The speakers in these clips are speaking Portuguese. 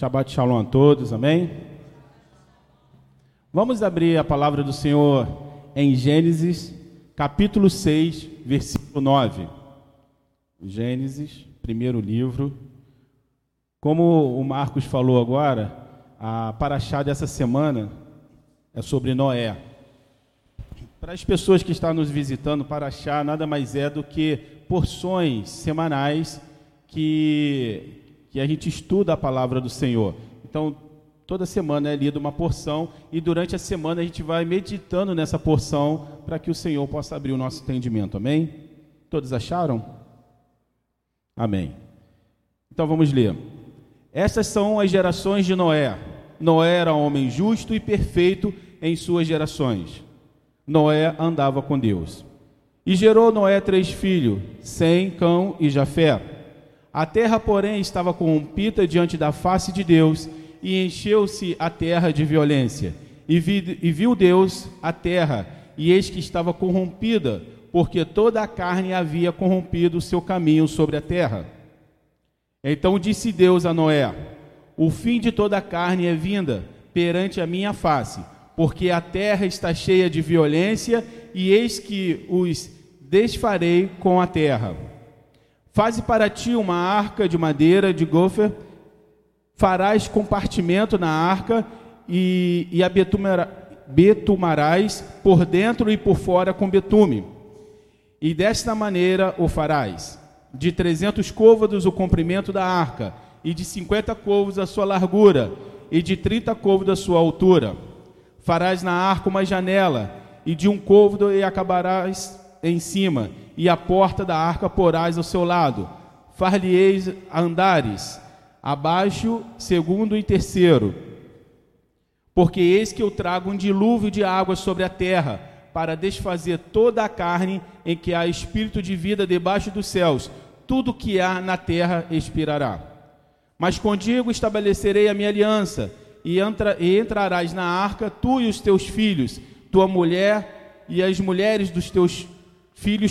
Shabbat Shalom a todos, amém? Vamos abrir a palavra do Senhor em Gênesis, capítulo 6, versículo 9. Gênesis, primeiro livro. Como o Marcos falou agora, a paraxá dessa semana é sobre Noé. Para as pessoas que estão nos visitando, paraxá nada mais é do que porções semanais que que a gente estuda a palavra do Senhor. Então, toda semana é lida uma porção e durante a semana a gente vai meditando nessa porção para que o Senhor possa abrir o nosso entendimento. Amém? Todos acharam? Amém. Então vamos ler. Essas são as gerações de Noé. Noé era homem justo e perfeito em suas gerações. Noé andava com Deus. E gerou Noé três filhos, Sem, Cão e Jafé. A terra, porém, estava corrompida diante da face de Deus, e encheu-se a terra de violência. E, vi, e viu Deus a terra, e eis que estava corrompida, porque toda a carne havia corrompido o seu caminho sobre a terra. Então disse Deus a Noé: O fim de toda a carne é vinda perante a minha face, porque a terra está cheia de violência, e eis que os desfarei com a terra. Faze para ti uma arca de madeira de gofer, farás compartimento na arca e, e a betumarás por dentro e por fora com betume. E desta maneira o farás. De trezentos côvados o comprimento da arca, e de cinquenta côvados a sua largura, e de trinta côvados a sua altura. Farás na arca uma janela, e de um côvado e acabarás em cima, e a porta da arca porás ao seu lado. Far-lhe-eis andares, abaixo, segundo e terceiro. Porque eis que eu trago um dilúvio de água sobre a terra, para desfazer toda a carne em que há espírito de vida debaixo dos céus. Tudo que há na terra expirará. Mas contigo estabelecerei a minha aliança, e, entra, e entrarás na arca, tu e os teus filhos, tua mulher e as mulheres dos teus filhos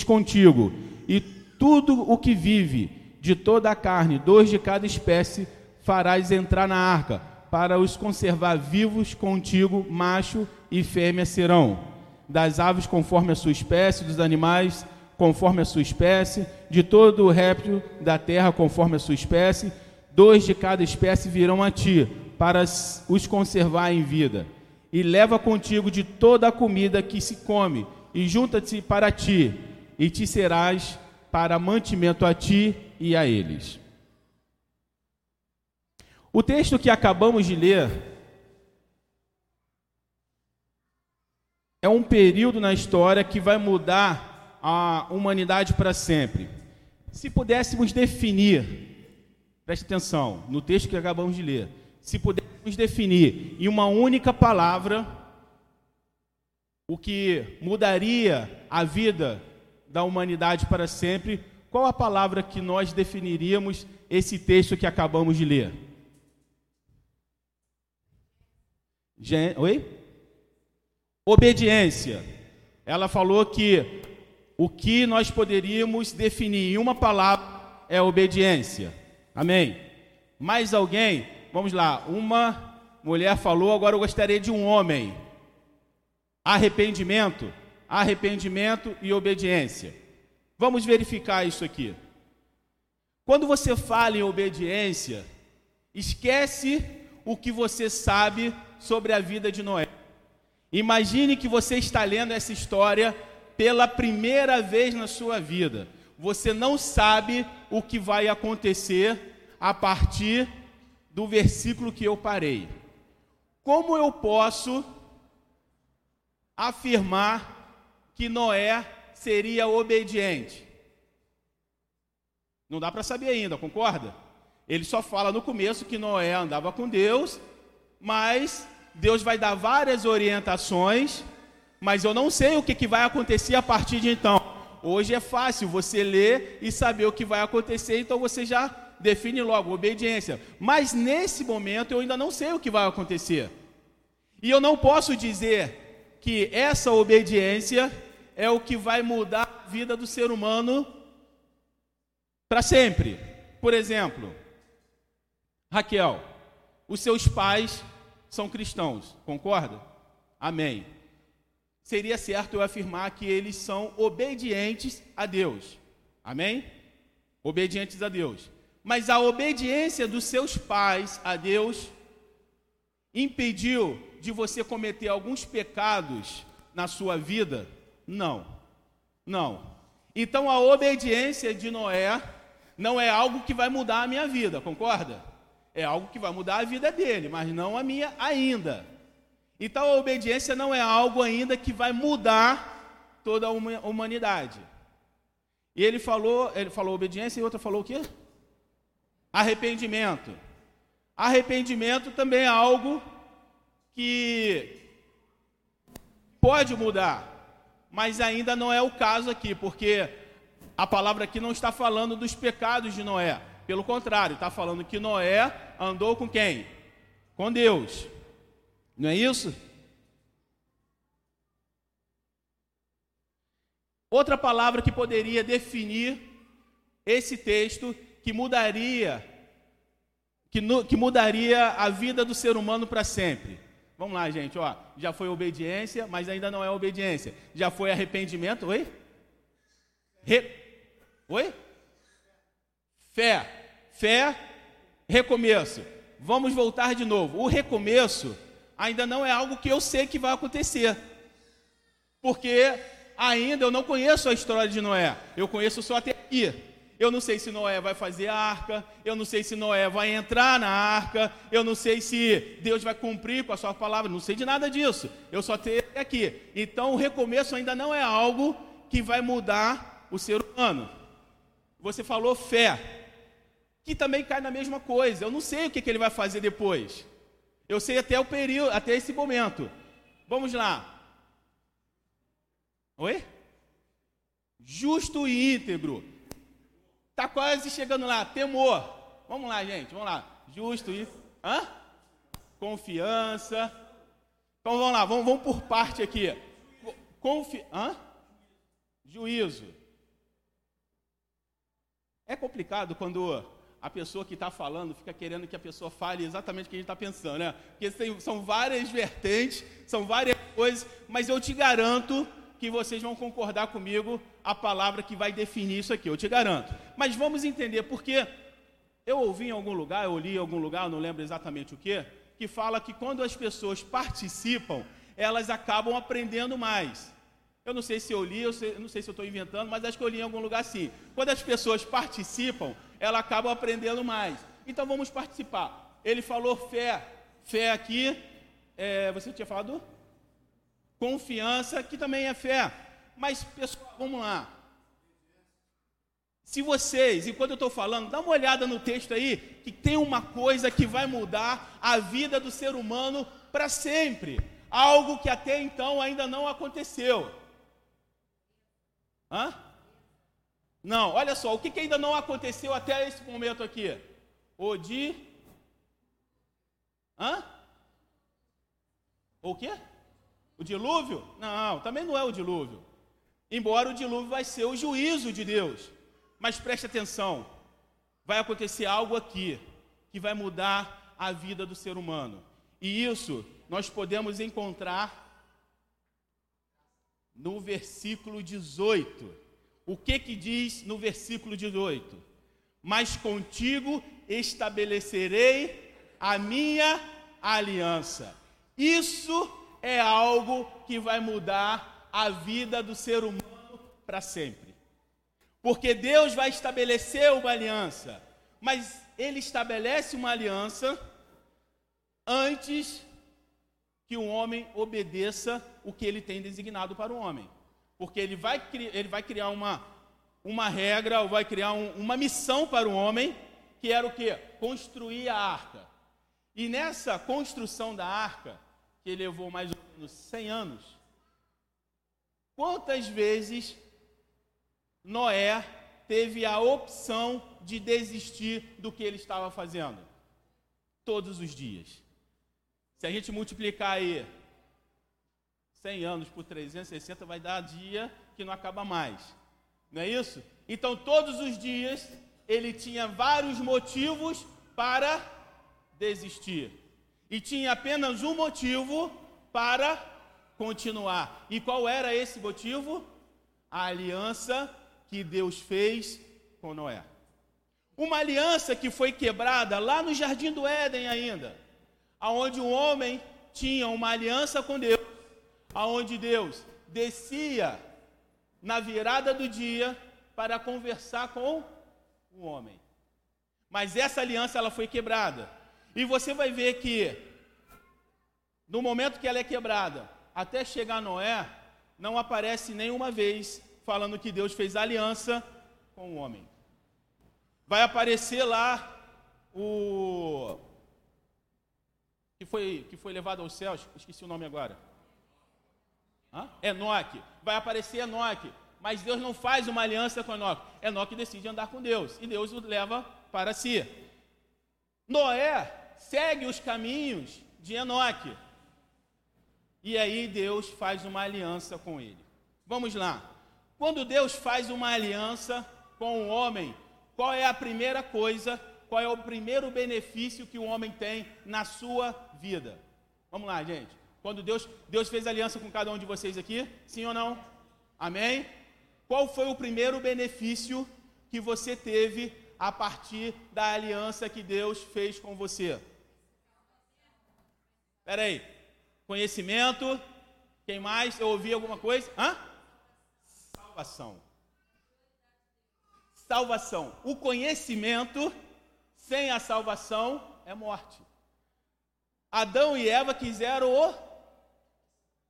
contigo, e tudo o que vive de toda a carne, dois de cada espécie, farás entrar na arca, para os conservar vivos contigo, macho e fêmea serão. Das aves conforme a sua espécie, dos animais conforme a sua espécie, de todo o réptil da terra conforme a sua espécie, dois de cada espécie virão a ti, para os conservar em vida. E leva contigo de toda a comida que se come, e junta-te para ti, e te serás para mantimento a ti e a eles. O texto que acabamos de ler é um período na história que vai mudar a humanidade para sempre. Se pudéssemos definir, preste atenção, no texto que acabamos de ler, se pudéssemos definir em uma única palavra o que mudaria a vida da humanidade para sempre, qual a palavra que nós definiríamos esse texto que acabamos de ler? Gen... Oi? Obediência. Ela falou que o que nós poderíamos definir em uma palavra é obediência. Amém? Mais alguém? Vamos lá. Uma mulher falou, agora eu gostaria de um homem. Arrependimento, arrependimento e obediência. Vamos verificar isso aqui. Quando você fala em obediência, esquece o que você sabe sobre a vida de Noé. Imagine que você está lendo essa história pela primeira vez na sua vida. Você não sabe o que vai acontecer a partir do versículo que eu parei. Como eu posso afirmar que Noé seria obediente? Não dá para saber ainda, concorda? Ele só fala no começo que Noé andava com Deus, mas Deus vai dar várias orientações, mas eu não sei o que, que vai acontecer a partir de então. Hoje é fácil você ler e saber o que vai acontecer, então você já define logo obediência. Mas nesse momento eu ainda não sei o que vai acontecer. E eu não posso dizer que essa obediência é o que vai mudar a vida do ser humano para sempre. Por exemplo, Raquel, os seus pais são cristãos, concorda? Amém. Seria certo eu afirmar que eles são obedientes a Deus. Amém? Obedientes a Deus. Mas a obediência dos seus pais a Deus impediu de você cometer alguns pecados na sua vida? Não. Não. Então a obediência de Noé não é algo que vai mudar a minha vida, concorda? É algo que vai mudar a vida dele, mas não a minha ainda. Então a obediência não é algo ainda que vai mudar toda a humanidade. E ele falou, ele falou obediência e outra falou o quê? Arrependimento. Arrependimento também é algo que pode mudar, mas ainda não é o caso aqui, porque a palavra aqui não está falando dos pecados de Noé. Pelo contrário, está falando que Noé andou com quem? Com Deus. Não é isso? Outra palavra que poderia definir esse texto que mudaria que, que mudaria a vida do ser humano para sempre. Vamos lá, gente, ó. Já foi obediência, mas ainda não é obediência. Já foi arrependimento, oi? Re... Oi? Fé. Fé, recomeço. Vamos voltar de novo. O recomeço ainda não é algo que eu sei que vai acontecer. Porque ainda eu não conheço a história de Noé. Eu conheço só até aqui. Eu não sei se Noé vai fazer a arca, eu não sei se Noé vai entrar na arca, eu não sei se Deus vai cumprir com a sua palavra, não sei de nada disso. Eu só tenho aqui. Então o recomeço ainda não é algo que vai mudar o ser humano. Você falou fé, que também cai na mesma coisa. Eu não sei o que, que ele vai fazer depois. Eu sei até o período, até esse momento. Vamos lá. Oi? Justo e íntegro Está quase chegando lá. Temor. Vamos lá, gente. Vamos lá. Justo isso. Hã? Confiança. Então vamos lá. Vamos, vamos por parte aqui. Confi... Hã? Juízo. É complicado quando a pessoa que está falando fica querendo que a pessoa fale exatamente o que a gente está pensando, né? Porque tem, são várias vertentes, são várias coisas, mas eu te garanto que vocês vão concordar comigo a palavra que vai definir isso aqui, eu te garanto. Mas vamos entender, porque eu ouvi em algum lugar, eu li em algum lugar, não lembro exatamente o que, que fala que quando as pessoas participam, elas acabam aprendendo mais. Eu não sei se eu li, eu, sei, eu não sei se eu estou inventando, mas acho que eu li em algum lugar assim. Quando as pessoas participam, elas acabam aprendendo mais. Então vamos participar. Ele falou fé. Fé aqui, é, você tinha falado? Confiança, que também é fé. Mas, pessoal, vamos lá. Se vocês, enquanto eu estou falando, dá uma olhada no texto aí, que tem uma coisa que vai mudar a vida do ser humano para sempre. Algo que até então ainda não aconteceu. Hã? Não, olha só, o que, que ainda não aconteceu até esse momento aqui? O de. Hã? O quê? O dilúvio? Não, também não é o dilúvio. Embora o dilúvio vai ser o juízo de Deus. Mas preste atenção, vai acontecer algo aqui que vai mudar a vida do ser humano. E isso nós podemos encontrar no versículo 18. O que que diz no versículo 18? Mas contigo estabelecerei a minha aliança. Isso é algo que vai mudar a vida do ser humano para sempre. Porque Deus vai estabelecer uma aliança, mas Ele estabelece uma aliança antes que o homem obedeça o que ele tem designado para o homem. Porque ele vai, ele vai criar uma, uma regra, ou vai criar um, uma missão para o homem, que era o que? Construir a arca. E nessa construção da arca, que levou mais ou menos 100 anos, quantas vezes Noé teve a opção de desistir do que ele estava fazendo? Todos os dias. Se a gente multiplicar aí 100 anos por 360, vai dar dia que não acaba mais. Não é isso? Então, todos os dias, ele tinha vários motivos para desistir. E tinha apenas um motivo para continuar. E qual era esse motivo? A aliança que Deus fez com Noé. Uma aliança que foi quebrada lá no jardim do Éden ainda, aonde o homem tinha uma aliança com Deus, aonde Deus descia na virada do dia para conversar com o homem. Mas essa aliança ela foi quebrada. E você vai ver que no momento que ela é quebrada, até chegar Noé, não aparece nenhuma vez falando que Deus fez aliança com o homem. Vai aparecer lá o que foi que foi levado aos céus, esqueci o nome agora. Hã? Enoque. Vai aparecer Enoque. Mas Deus não faz uma aliança com Enoque. Enoque decide andar com Deus. E Deus o leva para si. Noé segue os caminhos de Enoque. E aí Deus faz uma aliança com ele. Vamos lá. Quando Deus faz uma aliança com o homem, qual é a primeira coisa, qual é o primeiro benefício que o homem tem na sua vida? Vamos lá, gente. Quando Deus, Deus fez aliança com cada um de vocês aqui, sim ou não? Amém? Qual foi o primeiro benefício que você teve a partir da aliança que Deus fez com você? Espera aí. Conhecimento. Quem mais? Eu ouvi alguma coisa? Hã? Salvação. Salvação. O conhecimento sem a salvação é morte. Adão e Eva quiseram o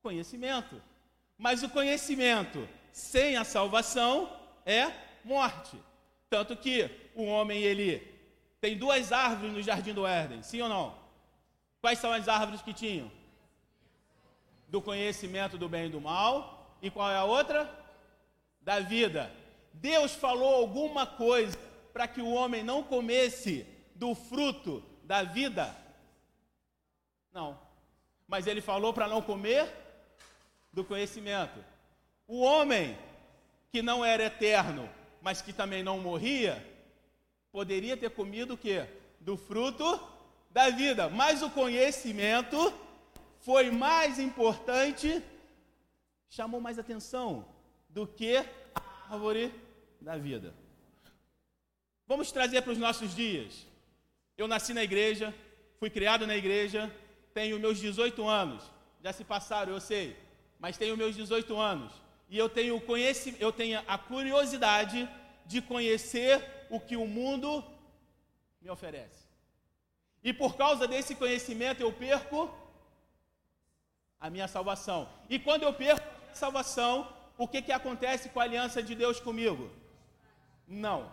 conhecimento. Mas o conhecimento sem a salvação é morte. Tanto que o homem ele tem duas árvores no jardim do Éden, sim ou não? Quais são as árvores que tinham? Do conhecimento do bem e do mal. E qual é a outra? Da vida. Deus falou alguma coisa para que o homem não comesse do fruto da vida? Não. Mas ele falou para não comer do conhecimento. O homem que não era eterno, mas que também não morria, poderia ter comido o quê? Do fruto da vida. Mas o conhecimento foi mais importante, chamou mais atenção do que a árvore da vida. Vamos trazer para os nossos dias. Eu nasci na igreja, fui criado na igreja, tenho meus 18 anos. Já se passaram, eu sei mas tenho meus 18 anos e eu tenho, eu tenho a curiosidade de conhecer o que o mundo me oferece. E por causa desse conhecimento eu perco a minha salvação. E quando eu perco a salvação, o que, que acontece com a aliança de Deus comigo? Não.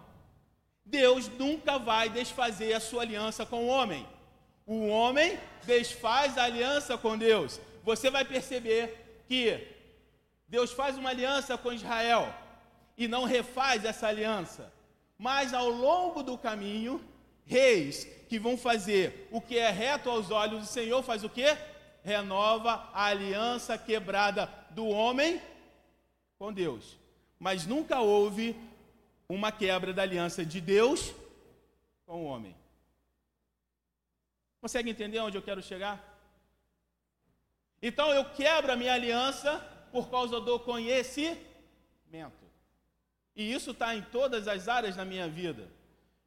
Deus nunca vai desfazer a sua aliança com o homem. O homem desfaz a aliança com Deus. Você vai perceber que Deus faz uma aliança com Israel e não refaz essa aliança, mas ao longo do caminho, reis que vão fazer o que é reto aos olhos do Senhor faz o que? Renova a aliança quebrada do homem com Deus. Mas nunca houve uma quebra da aliança de Deus com o homem. Consegue entender onde eu quero chegar? Então eu quebro a minha aliança por causa do conhecimento. E isso está em todas as áreas da minha vida.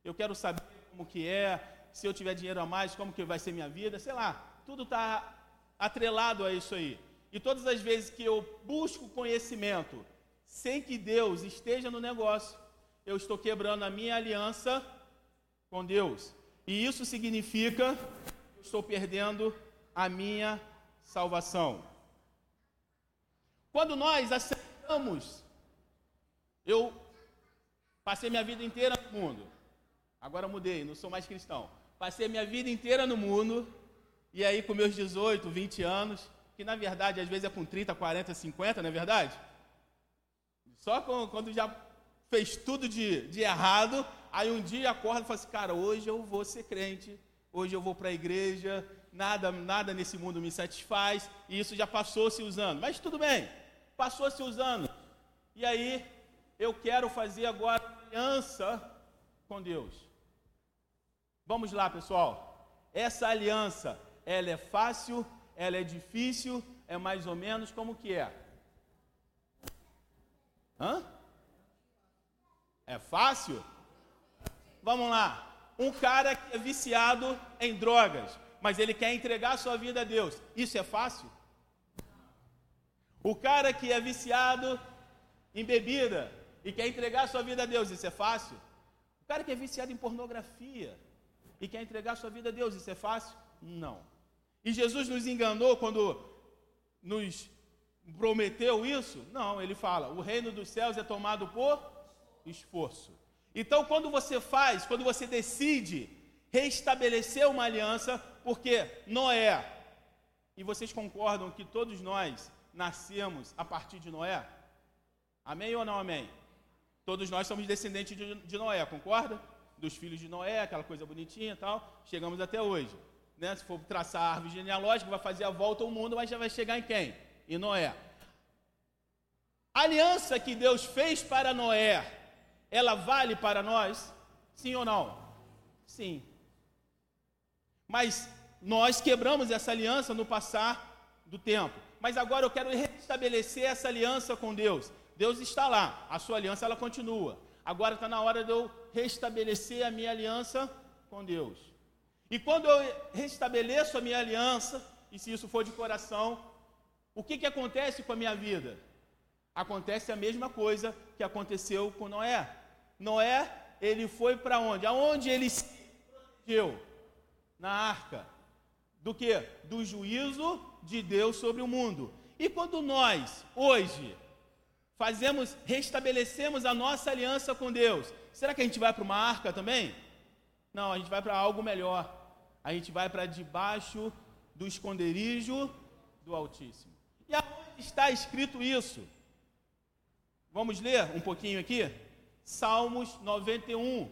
Eu quero saber como que é, se eu tiver dinheiro a mais, como que vai ser minha vida, sei lá. Tudo está atrelado a isso aí. E todas as vezes que eu busco conhecimento sem que Deus esteja no negócio, eu estou quebrando a minha aliança com Deus. E isso significa que eu estou perdendo a minha salvação. Quando nós aceitamos, eu passei minha vida inteira no mundo, agora mudei, não sou mais cristão. Passei minha vida inteira no mundo, e aí com meus 18, 20 anos, que na verdade às vezes é com 30, 40, 50, não é verdade? Só quando já fez tudo de, de errado, aí um dia acorda e fala assim, cara, hoje eu vou ser crente, hoje eu vou para a igreja, nada, nada nesse mundo me satisfaz, e isso já passou-se os anos. Mas tudo bem, passou-se os anos. E aí, eu quero fazer agora aliança com Deus. Vamos lá, pessoal. essa aliança, ela é fácil, ela é difícil, é mais ou menos como que é? Hã? É fácil? Vamos lá. Um cara que é viciado em drogas, mas ele quer entregar sua vida a Deus. Isso é fácil? O cara que é viciado em bebida e quer entregar sua vida a Deus, isso é fácil? O cara que é viciado em pornografia e quer entregar sua vida a Deus, isso é fácil? Não. E Jesus nos enganou quando nos prometeu isso? Não, ele fala: o reino dos céus é tomado por esforço. Então, quando você faz, quando você decide restabelecer uma aliança, porque Noé, e vocês concordam que todos nós nascemos a partir de Noé? Amém ou não amém? Todos nós somos descendentes de, de Noé, concorda? Dos filhos de Noé, aquela coisa bonitinha e tal, chegamos até hoje. Né? Se for traçar a árvore genealógica, vai fazer a volta ao mundo, mas já vai chegar em quem? Em Noé. A aliança que Deus fez para Noé, ela vale para nós? Sim ou não? Sim. Mas nós quebramos essa aliança no passar do tempo mas agora eu quero restabelecer essa aliança com Deus. Deus está lá, a sua aliança ela continua. Agora está na hora de eu restabelecer a minha aliança com Deus. E quando eu restabeleço a minha aliança, e se isso for de coração, o que, que acontece com a minha vida? Acontece a mesma coisa que aconteceu com Noé. Noé, ele foi para onde? Aonde ele se protegeu? Na arca. Do que? Do juízo de Deus sobre o mundo. E quando nós, hoje, fazemos, restabelecemos a nossa aliança com Deus, será que a gente vai para uma arca também? Não, a gente vai para algo melhor. A gente vai para debaixo do esconderijo do Altíssimo. E aonde está escrito isso? Vamos ler um pouquinho aqui? Salmos 91.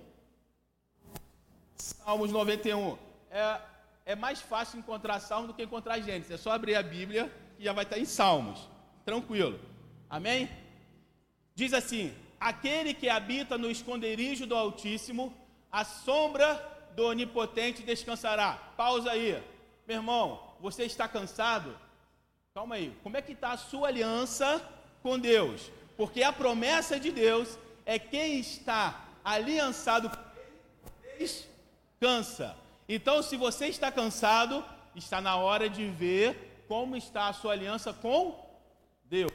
Salmos 91. É é mais fácil encontrar Salmos do que encontrar Gênesis. É só abrir a Bíblia e já vai estar em Salmos. Tranquilo. Amém? Diz assim: Aquele que habita no esconderijo do Altíssimo, a sombra do Onipotente descansará. Pausa aí. Meu irmão, você está cansado? Calma aí. Como é que está a sua aliança com Deus? Porque a promessa de Deus é quem está aliançado com Deus descansa. Então, se você está cansado, está na hora de ver como está a sua aliança com Deus.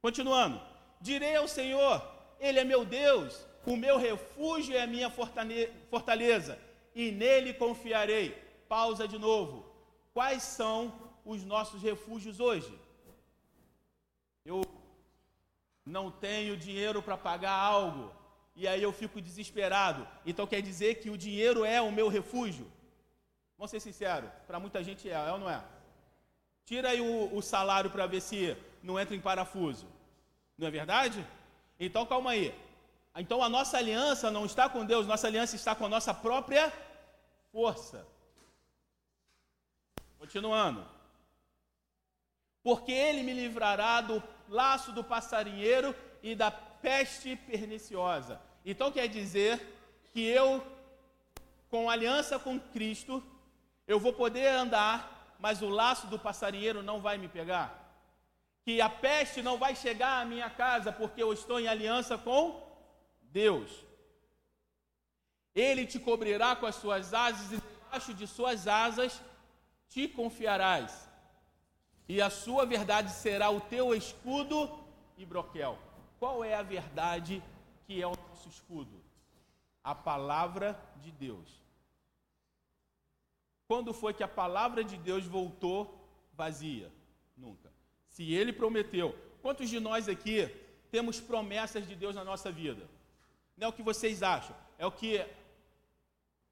Continuando: Direi ao Senhor, Ele é meu Deus, o meu refúgio é a minha fortaleza, e nele confiarei. Pausa de novo. Quais são os nossos refúgios hoje? Eu não tenho dinheiro para pagar algo, e aí eu fico desesperado. Então quer dizer que o dinheiro é o meu refúgio? Vamos ser sinceros, para muita gente é, é ou não é? Tira aí o, o salário para ver se não entra em parafuso. Não é verdade? Então calma aí. Então a nossa aliança não está com Deus, nossa aliança está com a nossa própria força. Continuando. Porque ele me livrará do laço do passarinheiro e da peste perniciosa. Então quer dizer que eu, com aliança com Cristo, eu vou poder andar, mas o laço do passarinheiro não vai me pegar. Que a peste não vai chegar à minha casa, porque eu estou em aliança com Deus. Ele te cobrirá com as suas asas, e debaixo de suas asas te confiarás. E a sua verdade será o teu escudo e broquel. Qual é a verdade que é o nosso escudo? A palavra de Deus. Quando foi que a palavra de Deus voltou vazia? Nunca. Se ele prometeu, quantos de nós aqui temos promessas de Deus na nossa vida? Não é o que vocês acham, é o que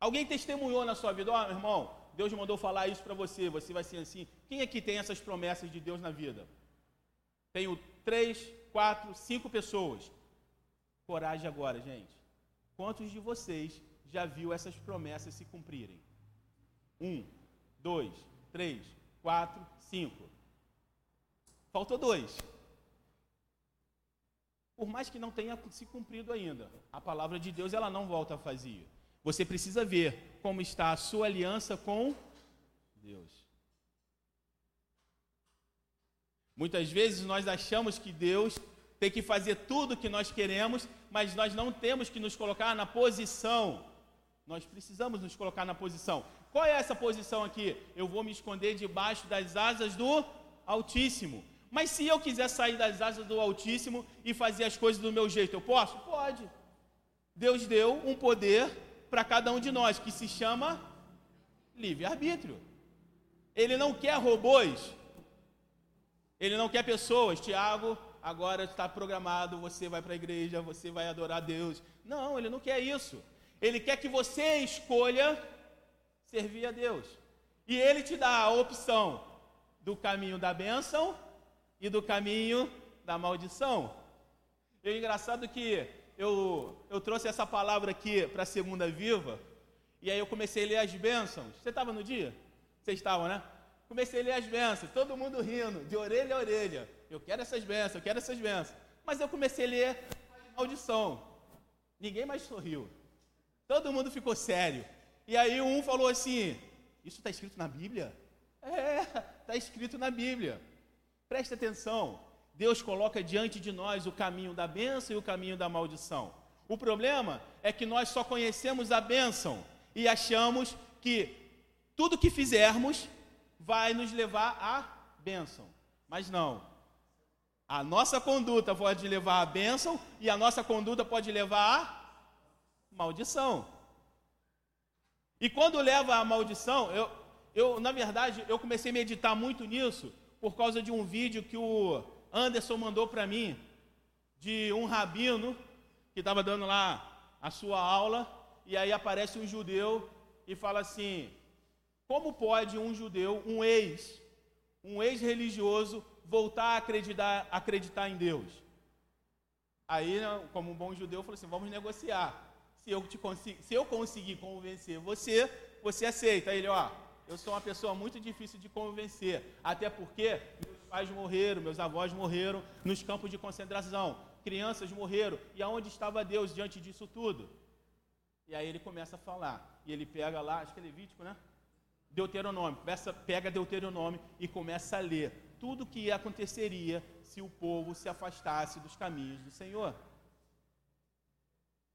alguém testemunhou na sua vida. Ó, oh, meu irmão, Deus mandou falar isso para você, você vai ser assim. Quem aqui tem essas promessas de Deus na vida? Tenho três, quatro, cinco pessoas. Coragem agora, gente. Quantos de vocês já viu essas promessas se cumprirem? Um, dois, três, quatro, cinco. Faltou dois. Por mais que não tenha se cumprido ainda, a palavra de Deus ela não volta vazia. Você precisa ver como está a sua aliança com Deus. Muitas vezes nós achamos que Deus tem que fazer tudo o que nós queremos, mas nós não temos que nos colocar na posição. Nós precisamos nos colocar na posição. Qual é essa posição aqui? Eu vou me esconder debaixo das asas do Altíssimo. Mas se eu quiser sair das asas do Altíssimo e fazer as coisas do meu jeito, eu posso? Pode. Deus deu um poder para cada um de nós que se chama livre-arbítrio. Ele não quer robôs. Ele não quer pessoas. Tiago, agora está programado, você vai para a igreja, você vai adorar a Deus. Não, ele não quer isso. Ele quer que você escolha servir a Deus. E ele te dá a opção do caminho da bênção e do caminho da maldição. E é engraçado que eu, eu trouxe essa palavra aqui para a segunda viva, e aí eu comecei a ler as bênçãos. Você estava no dia? Vocês estavam, né? Comecei a ler as bênçãos, todo mundo rindo, de orelha a orelha. Eu quero essas bênçãos, eu quero essas bênçãos. Mas eu comecei a ler a maldição. Ninguém mais sorriu. Todo mundo ficou sério. E aí um falou assim: Isso está escrito na Bíblia? É, está escrito na Bíblia. Preste atenção. Deus coloca diante de nós o caminho da bênção e o caminho da maldição. O problema é que nós só conhecemos a bênção e achamos que tudo que fizermos vai nos levar à bênção. Mas não. A nossa conduta pode levar à bênção e a nossa conduta pode levar à maldição. E quando leva à maldição, eu, eu, na verdade, eu comecei a meditar muito nisso por causa de um vídeo que o Anderson mandou para mim, de um rabino que estava dando lá a sua aula, e aí aparece um judeu e fala assim: como pode um judeu, um ex, um ex-religioso, voltar a acreditar, acreditar em Deus? Aí, né, como um bom judeu, falou assim: vamos negociar. Se eu, te consigo, se eu conseguir convencer você, você aceita. Aí ele, ó, eu sou uma pessoa muito difícil de convencer, até porque meus pais morreram, meus avós morreram nos campos de concentração, crianças morreram, e aonde estava Deus diante disso tudo? E aí ele começa a falar, e ele pega lá, acho que é Levítico, né? Deuteronômio, pega Deuteronômio e começa a ler tudo o que aconteceria se o povo se afastasse dos caminhos do Senhor.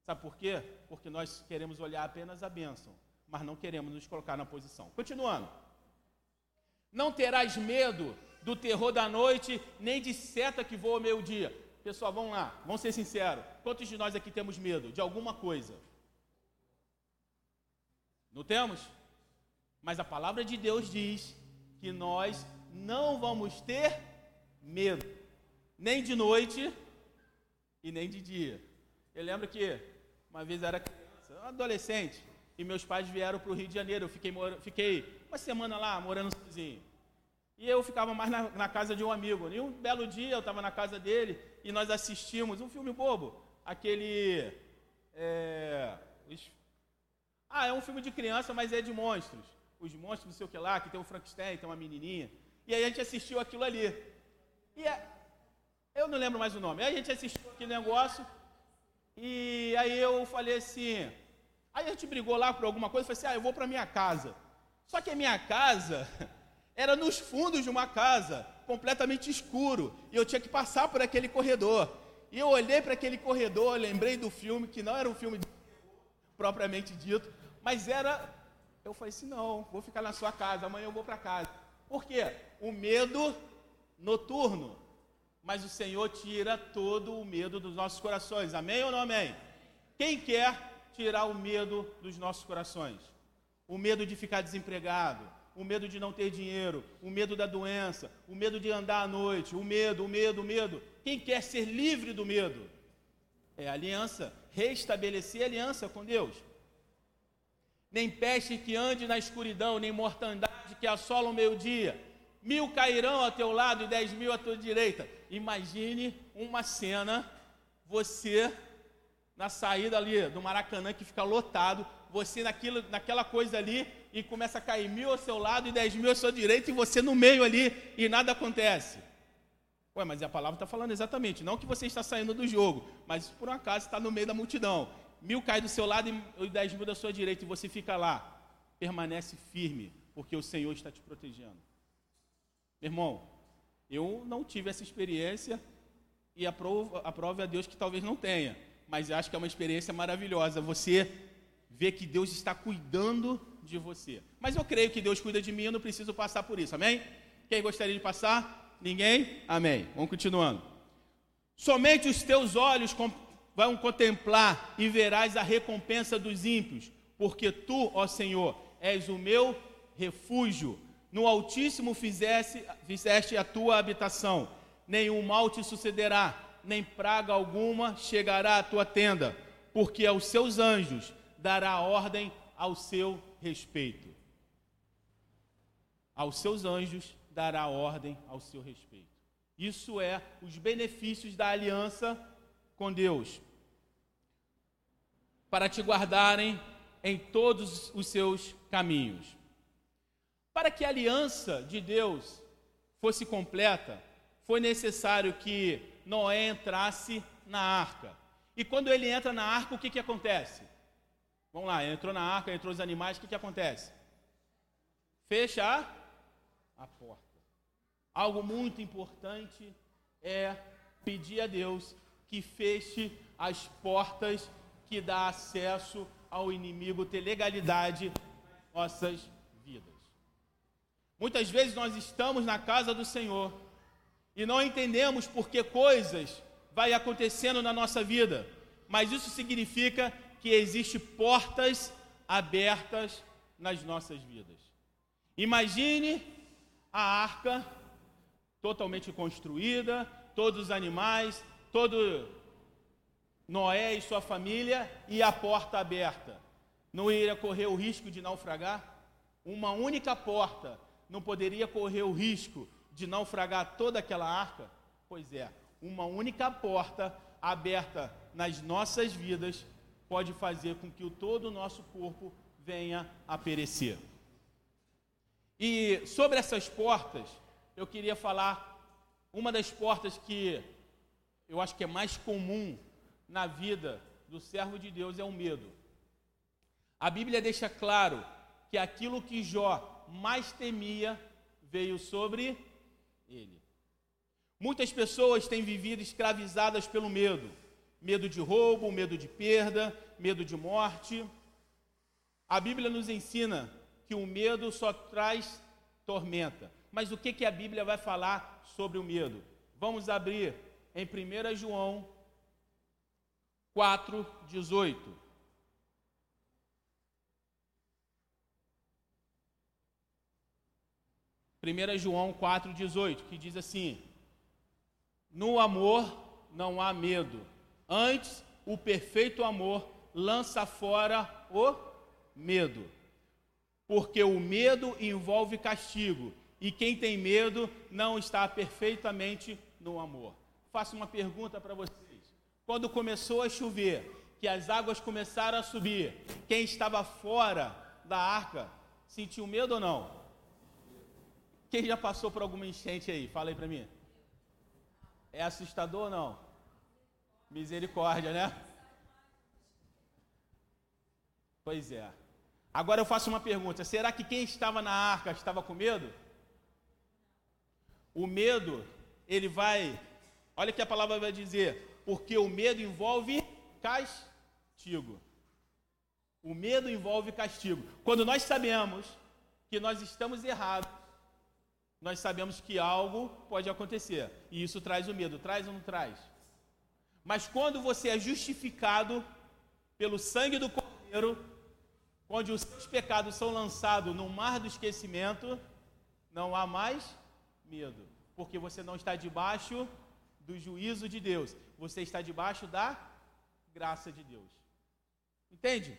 Sabe por quê? Porque nós queremos olhar apenas a bênção mas não queremos nos colocar na posição. Continuando. Não terás medo do terror da noite, nem de seta que voa meio-dia. Pessoal, vamos lá, vamos ser sinceros. Quantos de nós aqui temos medo de alguma coisa? Não temos? Mas a palavra de Deus diz que nós não vamos ter medo, nem de noite e nem de dia. Eu lembro que uma vez era criança, adolescente, e meus pais vieram para o Rio de Janeiro. Eu fiquei, fiquei uma semana lá, morando sozinho. E eu ficava mais na, na casa de um amigo. E um belo dia eu estava na casa dele e nós assistimos um filme bobo. Aquele. É, os, ah, é um filme de criança, mas é de monstros. Os monstros, não sei o que lá, que tem o Frankenstein, tem uma menininha. E aí a gente assistiu aquilo ali. E é, eu não lembro mais o nome. Aí a gente assistiu aquele negócio. E aí eu falei assim: Aí a gente brigou lá por alguma coisa e falei assim: ah, eu vou para minha casa. Só que a minha casa era nos fundos de uma casa, completamente escuro, e eu tinha que passar por aquele corredor. E eu olhei para aquele corredor, lembrei do filme, que não era um filme propriamente dito, mas era. Eu falei assim: não, vou ficar na sua casa, amanhã eu vou para casa. Por quê? O medo noturno. Mas o Senhor tira todo o medo dos nossos corações. Amém ou não amém? Quem quer tirar o medo dos nossos corações. O medo de ficar desempregado, o medo de não ter dinheiro, o medo da doença, o medo de andar à noite, o medo, o medo, o medo. Quem quer ser livre do medo? É aliança, restabelecer aliança com Deus. Nem peste que ande na escuridão, nem mortandade que assola o meio-dia. Mil cairão ao teu lado e dez mil à tua direita. Imagine uma cena, você na saída ali do Maracanã que fica lotado, você naquilo, naquela coisa ali e começa a cair mil ao seu lado e dez mil à sua direita e você no meio ali e nada acontece. Ué, mas a palavra está falando exatamente, não que você está saindo do jogo, mas por um acaso está no meio da multidão. Mil cai do seu lado e dez mil da sua direita e você fica lá, permanece firme, porque o Senhor está te protegendo. Meu irmão, eu não tive essa experiência e aprovo, aprove a Deus que talvez não tenha, mas acho que é uma experiência maravilhosa. Você vê que Deus está cuidando de você. Mas eu creio que Deus cuida de mim, eu não preciso passar por isso, amém? Quem gostaria de passar? Ninguém? Amém. Vamos continuando. Somente os teus olhos vão contemplar e verás a recompensa dos ímpios, porque tu, ó Senhor, és o meu refúgio. No Altíssimo fizeste, fizeste a tua habitação, nenhum mal te sucederá, nem praga alguma chegará à tua tenda, porque aos seus anjos dará ordem ao seu respeito. Aos seus anjos dará ordem ao seu respeito. Isso é os benefícios da aliança com Deus. Para te guardarem em todos os seus caminhos. Para que a aliança de Deus fosse completa, foi necessário que Noé entrasse na arca. E quando ele entra na arca, o que, que acontece? Vamos lá, entrou na arca, entrou os animais, o que, que acontece? Fecha a, a porta. Algo muito importante é pedir a Deus que feche as portas que dá acesso ao inimigo ter legalidade nas nossas vidas. Muitas vezes nós estamos na casa do Senhor e não entendemos por que coisas vai acontecendo na nossa vida, mas isso significa que existe portas abertas nas nossas vidas. Imagine a arca totalmente construída, todos os animais, todo Noé e sua família e a porta aberta. Não iria correr o risco de naufragar? Uma única porta não poderia correr o risco de naufragar toda aquela arca? Pois é, uma única porta aberta nas nossas vidas pode fazer com que todo o nosso corpo venha a perecer. E sobre essas portas, eu queria falar uma das portas que eu acho que é mais comum na vida do servo de Deus é o medo. A Bíblia deixa claro que aquilo que Jó mais temia veio sobre ele. Muitas pessoas têm vivido escravizadas pelo medo medo de roubo, medo de perda, medo de morte. A Bíblia nos ensina que o medo só traz tormenta. Mas o que, que a Bíblia vai falar sobre o medo? Vamos abrir em 1 João 4, 18. Primeira João 4,18, que diz assim: No amor não há medo, Antes, o perfeito amor lança fora o medo. Porque o medo envolve castigo, e quem tem medo não está perfeitamente no amor. Faço uma pergunta para vocês. Quando começou a chover, que as águas começaram a subir, quem estava fora da arca sentiu medo ou não? Quem já passou por alguma enchente aí? Fala aí para mim. É assustador ou não? Misericórdia, né? Pois é. Agora eu faço uma pergunta: será que quem estava na arca estava com medo? O medo, ele vai. Olha que a palavra vai dizer: porque o medo envolve castigo. O medo envolve castigo. Quando nós sabemos que nós estamos errados, nós sabemos que algo pode acontecer. E isso traz o medo. Traz ou não traz? Mas quando você é justificado pelo sangue do Cordeiro, onde os seus pecados são lançados no mar do esquecimento, não há mais medo, porque você não está debaixo do juízo de Deus, você está debaixo da graça de Deus. Entende?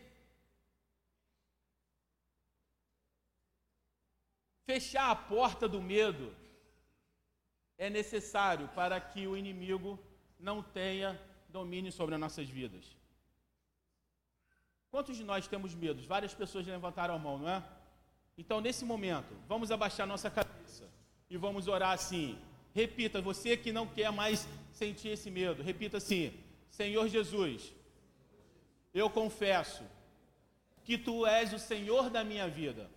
Fechar a porta do medo é necessário para que o inimigo não tenha domínio sobre as nossas vidas. Quantos de nós temos medos? Várias pessoas levantaram a mão, não é? Então, nesse momento, vamos abaixar nossa cabeça e vamos orar assim. Repita, você que não quer mais sentir esse medo, repita assim: Senhor Jesus, eu confesso que tu és o Senhor da minha vida,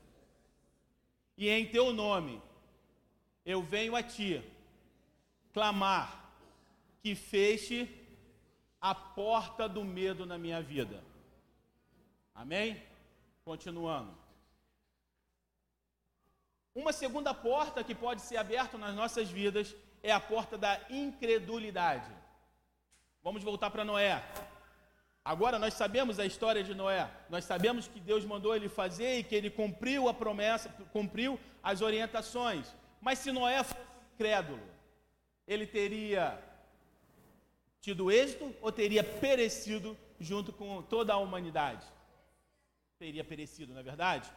e em teu nome eu venho a ti clamar que feche a porta do medo na minha vida. Amém? Continuando. Uma segunda porta que pode ser aberta nas nossas vidas é a porta da incredulidade. Vamos voltar para Noé. Agora nós sabemos a história de Noé. Nós sabemos que Deus mandou ele fazer e que ele cumpriu a promessa, cumpriu as orientações. Mas se Noé fosse incrédulo, ele teria tido êxito ou teria perecido junto com toda a humanidade? Teria perecido, não é verdade?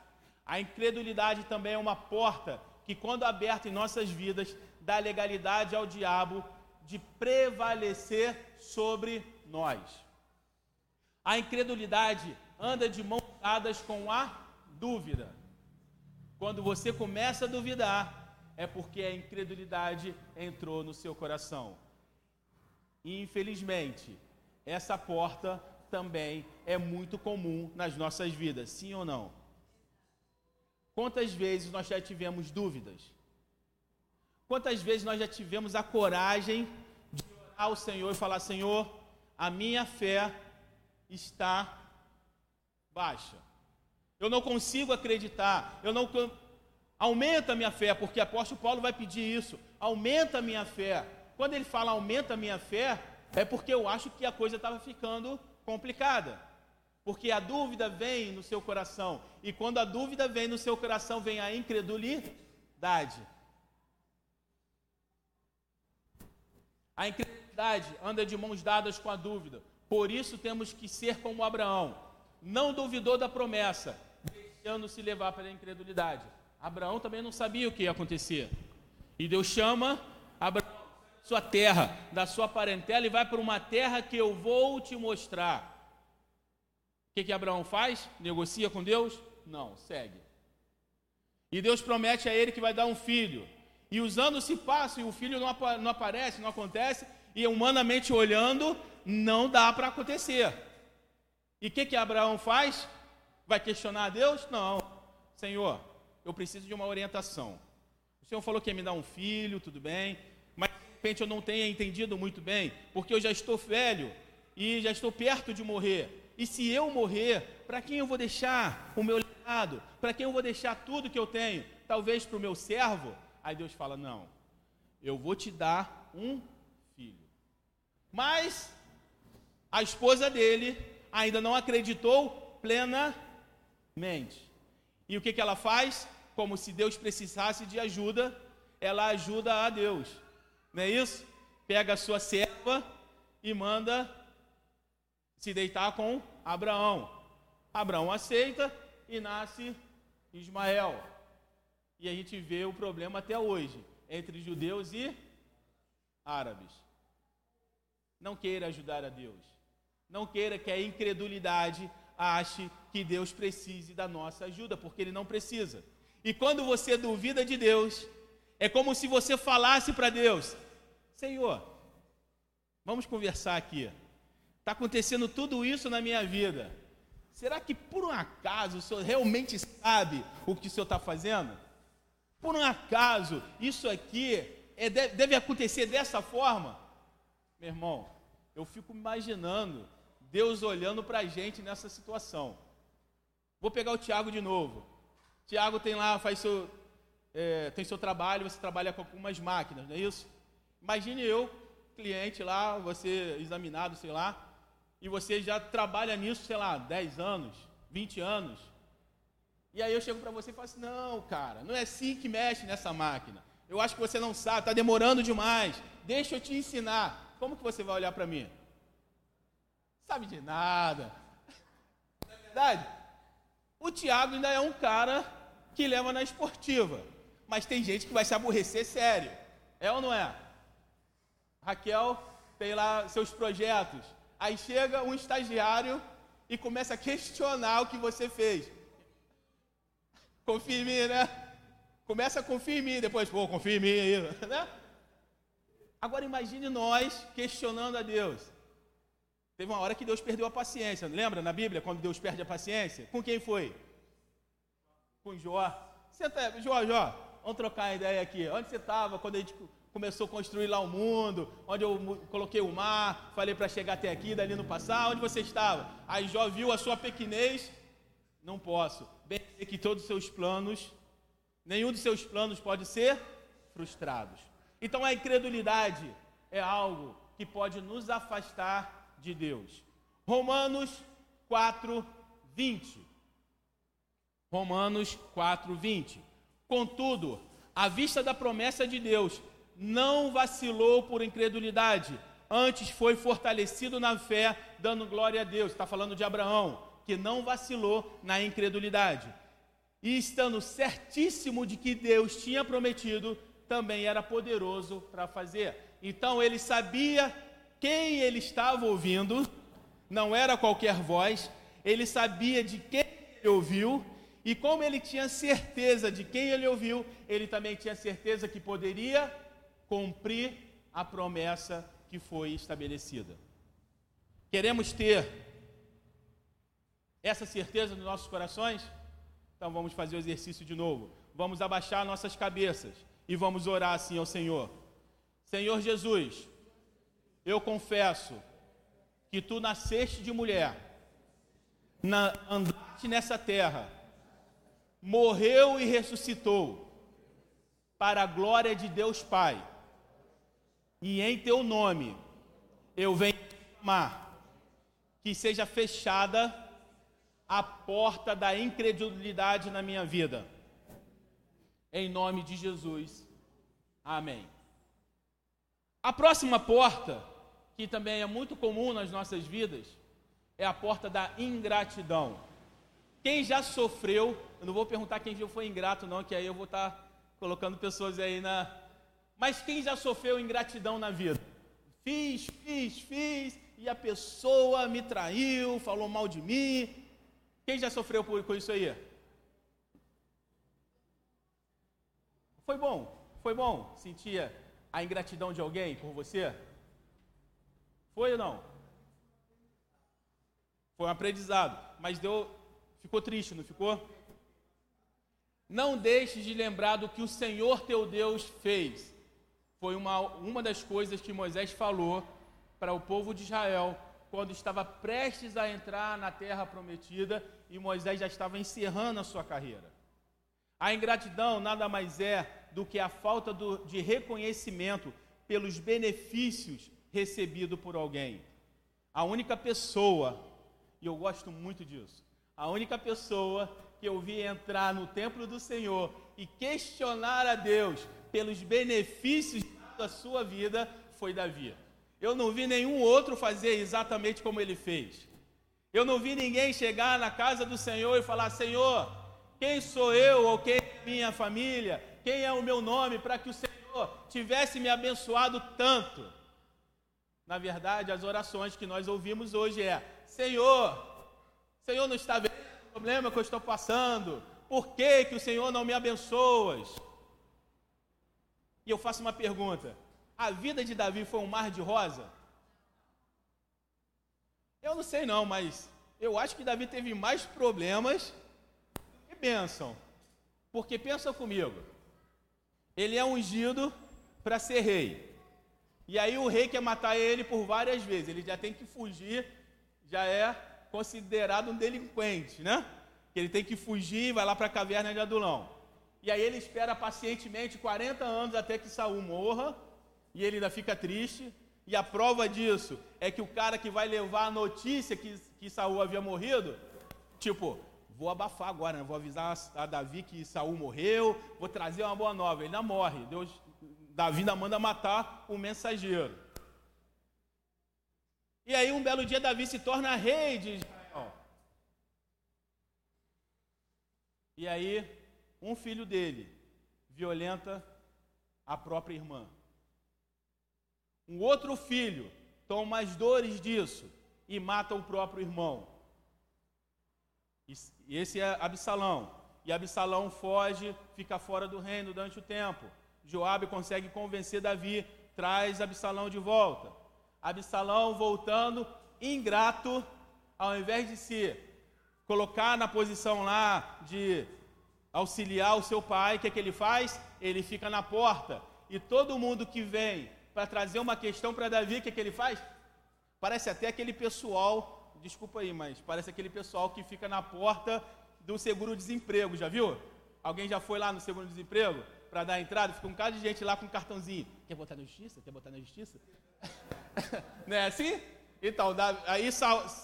A incredulidade também é uma porta que, quando aberta em nossas vidas, dá legalidade ao diabo de prevalecer sobre nós. A incredulidade anda de mãos dadas com a dúvida. Quando você começa a duvidar, é porque a incredulidade entrou no seu coração. E infelizmente, essa porta também é muito comum nas nossas vidas, sim ou não? Quantas vezes nós já tivemos dúvidas? Quantas vezes nós já tivemos a coragem de orar ao Senhor e falar: Senhor, a minha fé está baixa. Eu não consigo acreditar. Eu não aumenta a minha fé, porque o apóstolo Paulo vai pedir isso. Aumenta a minha fé. Quando ele fala aumenta a minha fé, é porque eu acho que a coisa estava ficando complicada. Porque a dúvida vem no seu coração. E quando a dúvida vem no seu coração, vem a incredulidade. A incredulidade anda de mãos dadas com a dúvida. Por isso temos que ser como Abraão. Não duvidou da promessa, deixando-se levar pela incredulidade. Abraão também não sabia o que ia acontecer. E Deus chama Abraão da sua terra, da sua parentela, e vai para uma terra que eu vou te mostrar. Que, que Abraão faz? Negocia com Deus? Não, segue. E Deus promete a ele que vai dar um filho. E os anos se passam e o filho não, não aparece, não acontece, e humanamente olhando, não dá para acontecer. E o que, que Abraão faz? Vai questionar a Deus? Não. Senhor, eu preciso de uma orientação. O Senhor falou que ia me dar um filho, tudo bem, mas de repente eu não tenha entendido muito bem, porque eu já estou velho e já estou perto de morrer. E se eu morrer, para quem eu vou deixar o meu legado? Para quem eu vou deixar tudo que eu tenho? Talvez para o meu servo? Aí Deus fala: Não, eu vou te dar um filho. Mas a esposa dele ainda não acreditou plenamente. E o que, que ela faz? Como se Deus precisasse de ajuda, ela ajuda a Deus. Não é isso? Pega a sua serva e manda se deitar com Abraão. Abraão aceita e nasce Ismael. E a gente vê o problema até hoje entre judeus e árabes. Não queira ajudar a Deus. Não queira que a incredulidade ache que Deus precise da nossa ajuda, porque Ele não precisa. E quando você duvida de Deus, é como se você falasse para Deus: Senhor, vamos conversar aqui. Está acontecendo tudo isso na minha vida. Será que por um acaso o senhor realmente sabe o que o senhor está fazendo? Por um acaso isso aqui é, deve acontecer dessa forma? Meu irmão, eu fico imaginando Deus olhando para a gente nessa situação. Vou pegar o Tiago de novo. Tiago tem lá, faz seu, é, tem seu trabalho, você trabalha com algumas máquinas, não é isso? Imagine eu, cliente lá, você examinado, sei lá, e você já trabalha nisso, sei lá, 10 anos, 20 anos. E aí eu chego para você e falo assim: não, cara, não é assim que mexe nessa máquina. Eu acho que você não sabe, está demorando demais. Deixa eu te ensinar. Como que você vai olhar para mim? Sabe de nada. Não é verdade? O Tiago ainda é um cara que leva na esportiva. Mas tem gente que vai se aborrecer sério. É ou não é? Raquel tem lá seus projetos. Aí chega um estagiário e começa a questionar o que você fez. Confia em mim, né? Começa a confiar em mim, depois, pô, confia em mim aí, né? Agora imagine nós questionando a Deus. Teve uma hora que Deus perdeu a paciência. Lembra na Bíblia quando Deus perde a paciência? Com quem foi? Com Jó. Senta, Jó, Jó, vamos trocar uma ideia aqui. Onde você estava quando a gente começou a construir lá o mundo? Onde eu coloquei o mar, falei para chegar até aqui, dali no passar? Onde você estava? Aí Jó viu a sua pequenez. Não posso. Bem que todos os seus planos, nenhum dos seus planos pode ser frustrados. Então a incredulidade é algo que pode nos afastar de Deus. Romanos 4, 20. Romanos 4, 20. Contudo, à vista da promessa de Deus, não vacilou por incredulidade, antes foi fortalecido na fé, dando glória a Deus. Está falando de Abraão, que não vacilou na incredulidade. E estando certíssimo de que Deus tinha prometido, também era poderoso para fazer. Então ele sabia quem ele estava ouvindo, não era qualquer voz, ele sabia de quem ele ouviu, e como ele tinha certeza de quem ele ouviu, ele também tinha certeza que poderia cumprir a promessa que foi estabelecida. Queremos ter essa certeza nos nossos corações? Então vamos fazer o exercício de novo. Vamos abaixar nossas cabeças e vamos orar assim ao Senhor. Senhor Jesus, eu confesso que tu nasceste de mulher, na, andaste nessa terra, morreu e ressuscitou, para a glória de Deus Pai, e em teu nome eu venho chamar que seja fechada a porta da incredulidade na minha vida. Em nome de Jesus. Amém. A próxima porta que também é muito comum nas nossas vidas, é a porta da ingratidão. Quem já sofreu, eu não vou perguntar quem já foi ingrato, não, que aí eu vou estar colocando pessoas aí na. Mas quem já sofreu ingratidão na vida? Fiz, fiz, fiz, e a pessoa me traiu, falou mal de mim. Quem já sofreu com isso aí? Foi bom, foi bom. Sentia a ingratidão de alguém por você? Foi ou não? Foi um aprendizado, mas deu, ficou triste, não ficou? Não deixes de lembrar do que o Senhor teu Deus fez. Foi uma, uma das coisas que Moisés falou para o povo de Israel quando estava prestes a entrar na terra prometida e Moisés já estava encerrando a sua carreira. A ingratidão nada mais é do que a falta do, de reconhecimento pelos benefícios recebido por alguém. A única pessoa, e eu gosto muito disso, a única pessoa que eu vi entrar no templo do Senhor e questionar a Deus pelos benefícios da sua vida foi Davi. Eu não vi nenhum outro fazer exatamente como ele fez. Eu não vi ninguém chegar na casa do Senhor e falar: Senhor, quem sou eu ou quem é minha família? Quem é o meu nome para que o Senhor tivesse me abençoado tanto? Na verdade, as orações que nós ouvimos hoje é: Senhor, Senhor não está vendo o problema que eu estou passando? Por que, que o Senhor não me abençoas? E eu faço uma pergunta: a vida de Davi foi um mar de rosa? Eu não sei não, mas eu acho que Davi teve mais problemas que bênção. Porque pensa comigo, ele é ungido para ser rei. E aí o rei quer matar ele por várias vezes. Ele já tem que fugir, já é considerado um delinquente, né? Ele tem que fugir, vai lá para a caverna de Adulão. E aí ele espera pacientemente 40 anos até que Saul morra, e ele ainda fica triste. E a prova disso é que o cara que vai levar a notícia que, que Saul havia morrido, tipo, vou abafar agora, né? vou avisar a Davi que Saul morreu, vou trazer uma boa nova. Ele ainda morre. Deus Davi ainda manda matar o mensageiro. E aí, um belo dia, Davi se torna rei de Israel. E aí, um filho dele violenta a própria irmã. Um outro filho toma as dores disso e mata o próprio irmão. Esse é Absalão. E Absalão foge, fica fora do reino durante o tempo. Joabe consegue convencer Davi, traz Absalão de volta. Absalão voltando, ingrato, ao invés de se colocar na posição lá de auxiliar o seu pai, o que, é que ele faz? Ele fica na porta. E todo mundo que vem para trazer uma questão para Davi, o que, é que ele faz? Parece até aquele pessoal, desculpa aí, mas parece aquele pessoal que fica na porta do seguro-desemprego, já viu? Alguém já foi lá no seguro-desemprego para dar entrada? Fica um bocado de gente lá com um cartãozinho. Quer botar na justiça? Quer botar na justiça? Não é assim? Então, aí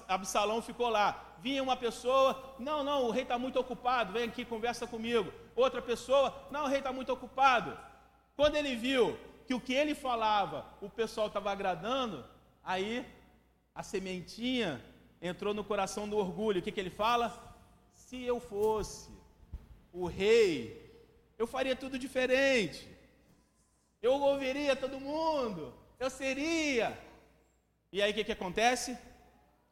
Absalão ficou lá. Vinha uma pessoa, não, não, o rei está muito ocupado, vem aqui, conversa comigo. Outra pessoa, não, o rei está muito ocupado. Quando ele viu que o que ele falava, o pessoal estava agradando, aí a sementinha entrou no coração do orgulho. O que, que ele fala? Se eu fosse o rei, eu faria tudo diferente. Eu ouviria todo mundo. Eu seria. E aí o que, que acontece?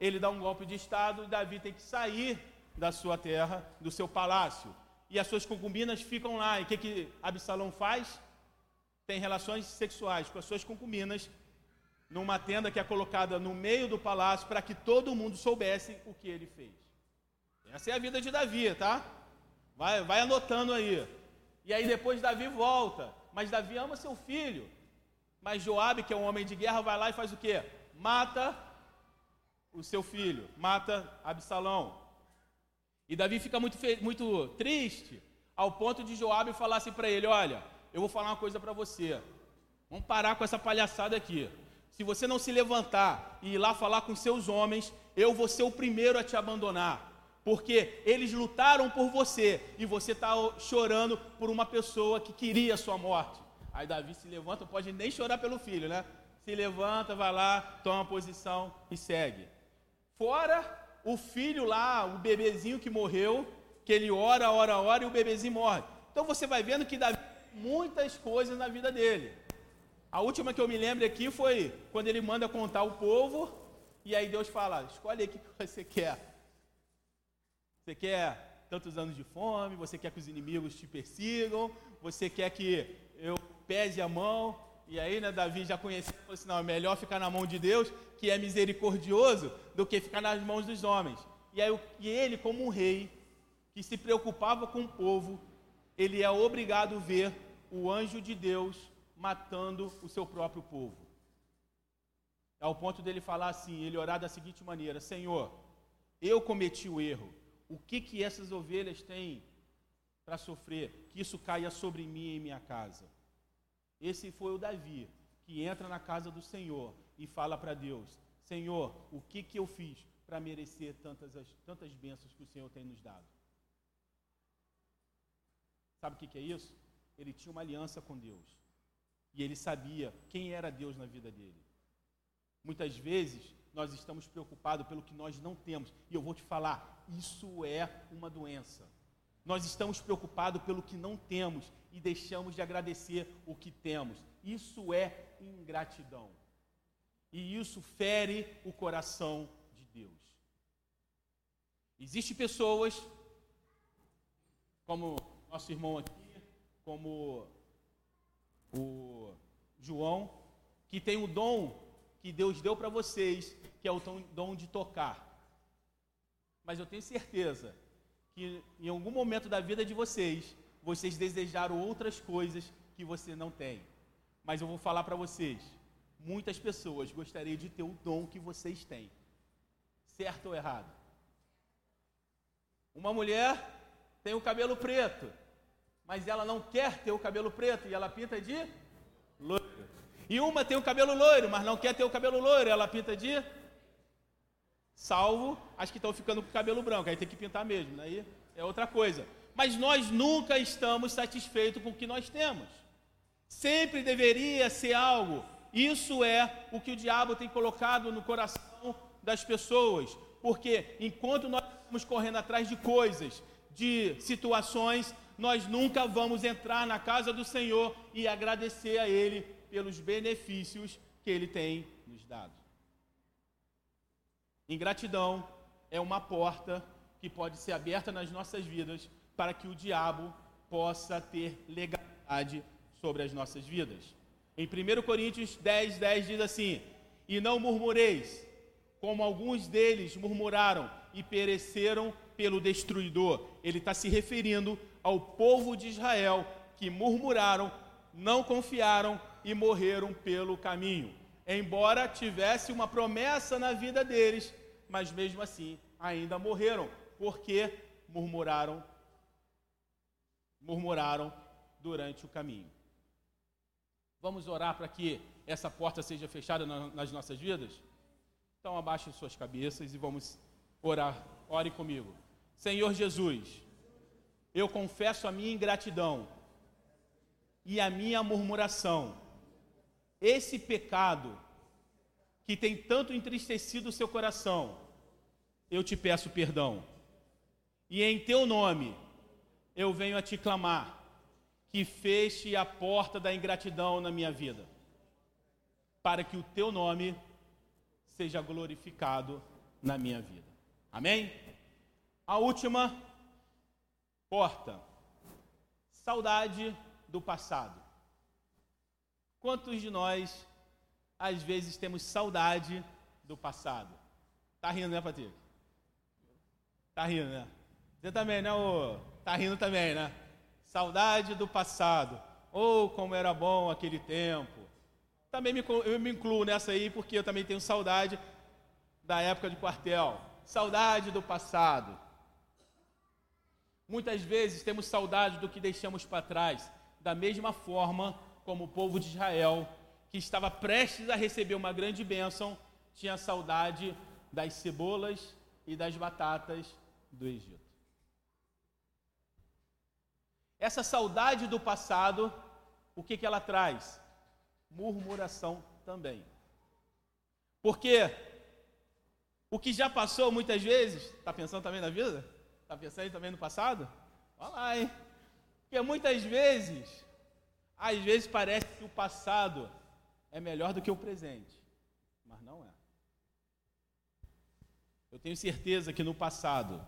Ele dá um golpe de Estado e Davi tem que sair da sua terra, do seu palácio. E as suas concubinas ficam lá. E o que, que Absalão faz? Tem relações sexuais com as suas concubinas numa tenda que é colocada no meio do palácio para que todo mundo soubesse o que ele fez. Essa é a vida de Davi, tá? Vai, vai anotando aí. E aí depois Davi volta, mas Davi ama seu filho. Mas Joabe, que é um homem de guerra, vai lá e faz o quê? Mata o seu filho, mata Absalão. E Davi fica muito, muito triste, ao ponto de Joabe falar assim para ele: Olha, eu vou falar uma coisa para você. Vamos parar com essa palhaçada aqui. Se você não se levantar e ir lá falar com seus homens, eu vou ser o primeiro a te abandonar. Porque eles lutaram por você e você está chorando por uma pessoa que queria a sua morte. Aí Davi se levanta, pode nem chorar pelo filho, né? Se levanta, vai lá, toma posição e segue. Fora o filho lá, o bebezinho que morreu, que ele ora, ora, ora e o bebezinho morre. Então você vai vendo que Davi muitas coisas na vida dele. A última que eu me lembro aqui foi quando ele manda contar o povo, e aí Deus fala: escolhe o que você quer. Você quer tantos anos de fome, você quer que os inimigos te persigam, você quer que eu pese a mão. E aí, né, Davi já conhecia, falou assim: não, é melhor ficar na mão de Deus, que é misericordioso, do que ficar nas mãos dos homens. E, aí, e ele, como um rei, que se preocupava com o povo, ele é obrigado a ver o anjo de Deus matando o seu próprio povo. Ao ponto dele falar assim, ele orar da seguinte maneira: Senhor, eu cometi o erro. O que que essas ovelhas têm para sofrer? Que isso caia sobre mim e minha casa. Esse foi o Davi que entra na casa do Senhor e fala para Deus: Senhor, o que que eu fiz para merecer tantas tantas bênçãos que o Senhor tem nos dado? Sabe o que, que é isso? Ele tinha uma aliança com Deus. E ele sabia quem era Deus na vida dele. Muitas vezes nós estamos preocupados pelo que nós não temos. E eu vou te falar, isso é uma doença. Nós estamos preocupados pelo que não temos e deixamos de agradecer o que temos. Isso é ingratidão. E isso fere o coração de Deus. Existem pessoas, como nosso irmão aqui, como o João, que tem o dom que Deus deu para vocês, que é o dom de tocar. Mas eu tenho certeza que em algum momento da vida de vocês, vocês desejaram outras coisas que você não tem. Mas eu vou falar para vocês, muitas pessoas gostariam de ter o dom que vocês têm. Certo ou errado? Uma mulher tem o cabelo preto mas ela não quer ter o cabelo preto e ela pinta de loiro. E uma tem o cabelo loiro, mas não quer ter o cabelo loiro, ela pinta de salvo as que estão ficando com o cabelo branco, aí tem que pintar mesmo, né? aí é outra coisa. Mas nós nunca estamos satisfeitos com o que nós temos. Sempre deveria ser algo. Isso é o que o diabo tem colocado no coração das pessoas, porque enquanto nós estamos correndo atrás de coisas, de situações, nós nunca vamos entrar na casa do Senhor e agradecer a Ele pelos benefícios que Ele tem nos dado. Ingratidão é uma porta que pode ser aberta nas nossas vidas para que o diabo possa ter legalidade sobre as nossas vidas. Em 1 Coríntios 10, 10 diz assim: E não murmureis, como alguns deles murmuraram e pereceram pelo destruidor. Ele está se referindo ao povo de Israel que murmuraram, não confiaram e morreram pelo caminho. Embora tivesse uma promessa na vida deles, mas mesmo assim ainda morreram, porque murmuraram murmuraram durante o caminho. Vamos orar para que essa porta seja fechada nas nossas vidas? Então abaixem suas cabeças e vamos orar. Ore comigo. Senhor Jesus, eu confesso a minha ingratidão e a minha murmuração. Esse pecado que tem tanto entristecido o seu coração, eu te peço perdão. E em teu nome eu venho a te clamar que feche a porta da ingratidão na minha vida, para que o teu nome seja glorificado na minha vida. Amém? A última porta, saudade do passado. Quantos de nós, às vezes, temos saudade do passado? Tá rindo, né, Patrícia? Tá rindo, né? Você também, né? Ô? Tá rindo também, né? Saudade do passado. Ou oh, como era bom aquele tempo. Também me, eu me incluo nessa aí, porque eu também tenho saudade da época de quartel. Saudade do passado. Muitas vezes temos saudade do que deixamos para trás, da mesma forma como o povo de Israel, que estava prestes a receber uma grande bênção, tinha saudade das cebolas e das batatas do Egito. Essa saudade do passado, o que, que ela traz? Murmuração também. Porque o que já passou muitas vezes, está pensando também na vida? Está pensando também no passado? Olha lá, hein? Porque muitas vezes, às vezes parece que o passado é melhor do que o presente, mas não é. Eu tenho certeza que no passado,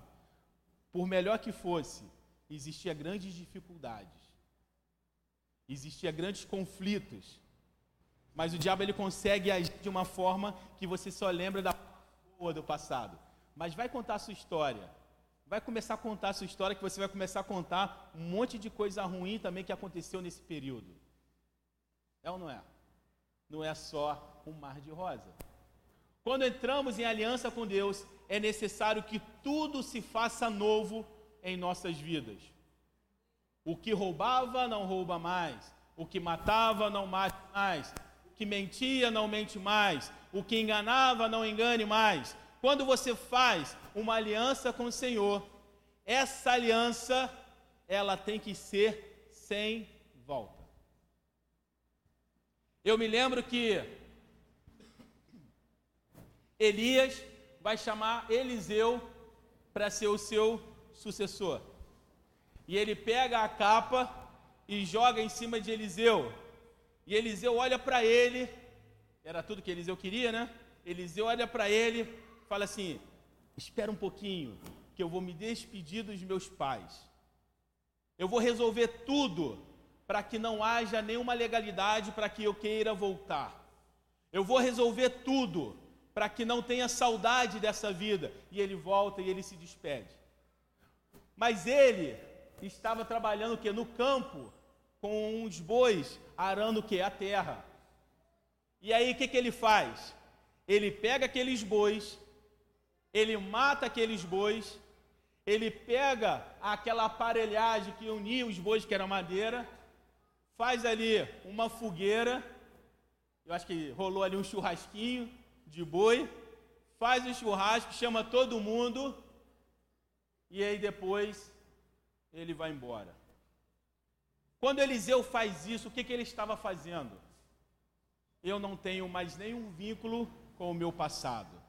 por melhor que fosse, existia grandes dificuldades, existia grandes conflitos, mas o diabo ele consegue agir de uma forma que você só lembra da boa do passado. Mas vai contar a sua história. Vai começar a contar a sua história que você vai começar a contar um monte de coisa ruim também que aconteceu nesse período. É ou não é? Não é só um mar de rosa. Quando entramos em aliança com Deus, é necessário que tudo se faça novo em nossas vidas. O que roubava não rouba mais, o que matava não mate mais, o que mentia não mente mais, o que enganava não engane mais. Quando você faz uma aliança com o Senhor, essa aliança ela tem que ser sem volta. Eu me lembro que Elias vai chamar Eliseu para ser o seu sucessor. E ele pega a capa e joga em cima de Eliseu. E Eliseu olha para ele era tudo que Eliseu queria, né? Eliseu olha para ele, fala assim: Espera um pouquinho, que eu vou me despedir dos meus pais. Eu vou resolver tudo para que não haja nenhuma legalidade para que eu queira voltar. Eu vou resolver tudo para que não tenha saudade dessa vida. E ele volta e ele se despede. Mas ele estava trabalhando o que? No campo, com uns bois, arando o que? A terra. E aí o que, que ele faz? Ele pega aqueles bois, ele mata aqueles bois, ele pega aquela aparelhagem que unia os bois, que era madeira, faz ali uma fogueira, eu acho que rolou ali um churrasquinho de boi, faz o churrasco, chama todo mundo, e aí depois ele vai embora. Quando Eliseu faz isso, o que, que ele estava fazendo? eu não tenho mais nenhum vínculo com o meu passado.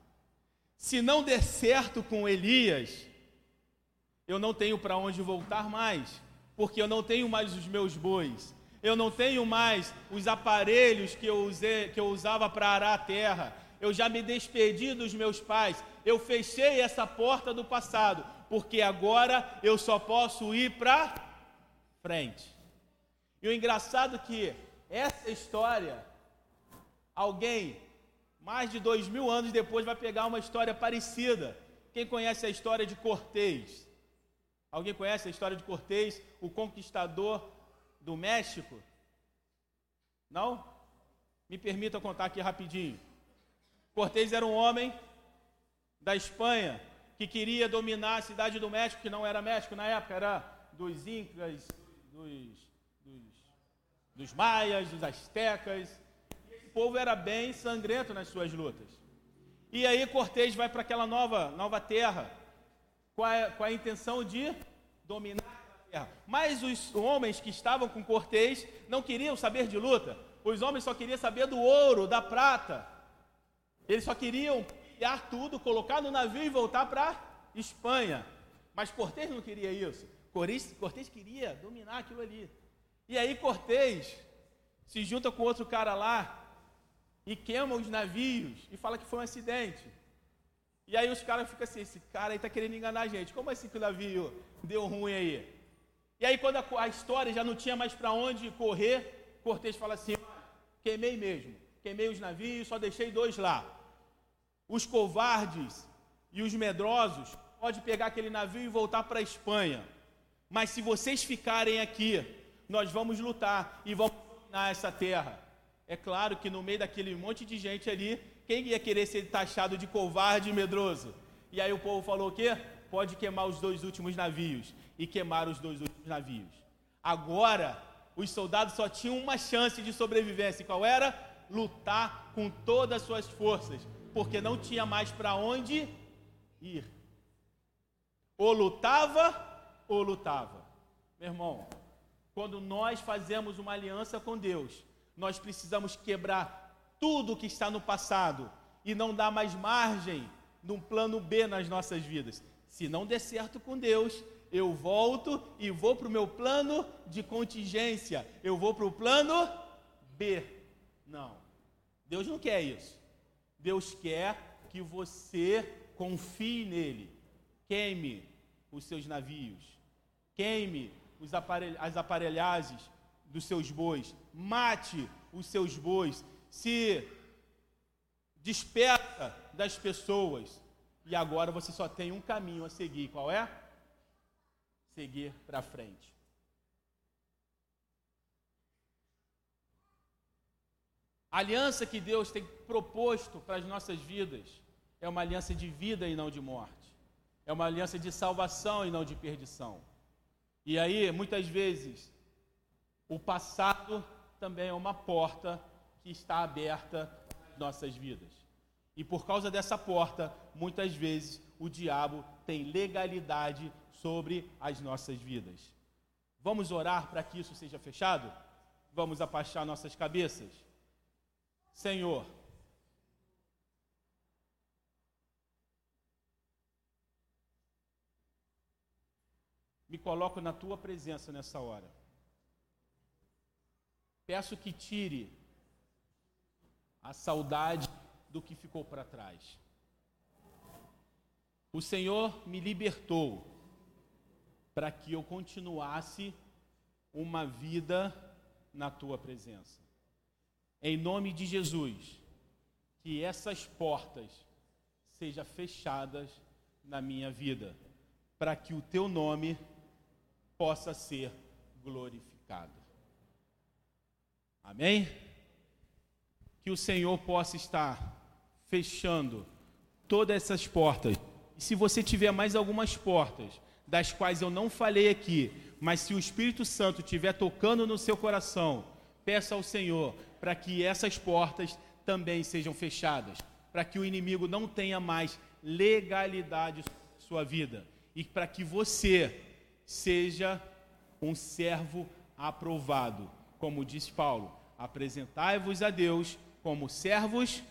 Se não der certo com Elias, eu não tenho para onde voltar mais, porque eu não tenho mais os meus bois, eu não tenho mais os aparelhos que eu, usei, que eu usava para arar a terra, eu já me despedi dos meus pais, eu fechei essa porta do passado, porque agora eu só posso ir para frente. E o engraçado é que essa história alguém mais de dois mil anos depois, vai pegar uma história parecida. Quem conhece a história de Cortês? Alguém conhece a história de Cortês, o conquistador do México? Não? Me permita contar aqui rapidinho. Cortês era um homem da Espanha que queria dominar a cidade do México, que não era México na época, era dos Incas, dos, dos, dos Maias, dos Aztecas. Povo era bem sangrento nas suas lutas. E aí Cortês vai para aquela nova, nova terra com a, com a intenção de dominar a terra. Mas os homens que estavam com Cortês não queriam saber de luta. Os homens só queriam saber do ouro, da prata. Eles só queriam pilhar tudo, colocar no navio e voltar para Espanha. Mas Cortês não queria isso. Cortês queria dominar aquilo ali. E aí Cortês se junta com outro cara lá e queima os navios e fala que foi um acidente. E aí os caras ficam assim, esse cara aí está querendo enganar a gente. Como assim que o navio deu ruim aí? E aí quando a, a história já não tinha mais para onde correr, Cortês fala assim, queimei mesmo. Queimei os navios, só deixei dois lá. Os covardes e os medrosos podem pegar aquele navio e voltar para a Espanha. Mas se vocês ficarem aqui, nós vamos lutar e vamos dominar essa terra. É claro que no meio daquele monte de gente ali, quem ia querer ser taxado de covarde e medroso? E aí o povo falou o quê? Pode queimar os dois últimos navios. E queimar os dois últimos navios. Agora, os soldados só tinham uma chance de sobrevivência. Qual era? Lutar com todas as suas forças. Porque não tinha mais para onde ir. Ou lutava ou lutava. Meu irmão, quando nós fazemos uma aliança com Deus, nós precisamos quebrar tudo que está no passado e não dar mais margem num plano B nas nossas vidas. Se não der certo com Deus, eu volto e vou para o meu plano de contingência. Eu vou para o plano B. Não. Deus não quer isso. Deus quer que você confie nele. Queime os seus navios queime as aparelhagens dos seus bois, mate os seus bois, se desperta das pessoas. E agora você só tem um caminho a seguir. Qual é? Seguir para frente. A aliança que Deus tem proposto para as nossas vidas é uma aliança de vida e não de morte. É uma aliança de salvação e não de perdição. E aí, muitas vezes, o passado também é uma porta que está aberta nas nossas vidas. E por causa dessa porta, muitas vezes o diabo tem legalidade sobre as nossas vidas. Vamos orar para que isso seja fechado? Vamos abaixar nossas cabeças? Senhor, me coloco na tua presença nessa hora. Peço que tire a saudade do que ficou para trás. O Senhor me libertou para que eu continuasse uma vida na tua presença. Em nome de Jesus, que essas portas sejam fechadas na minha vida, para que o teu nome possa ser glorificado. Amém? Que o Senhor possa estar fechando todas essas portas. E se você tiver mais algumas portas, das quais eu não falei aqui, mas se o Espírito Santo estiver tocando no seu coração, peça ao Senhor para que essas portas também sejam fechadas, para que o inimigo não tenha mais legalidade em sua vida e para que você seja um servo aprovado. Como diz Paulo, apresentai-vos a Deus como servos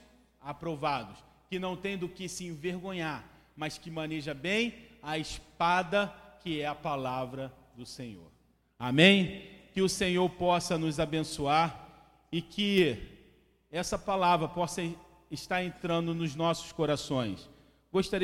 aprovados, que não tem do que se envergonhar, mas que maneja bem a espada que é a palavra do Senhor. Amém? Que o Senhor possa nos abençoar e que essa palavra possa estar entrando nos nossos corações. Gostaria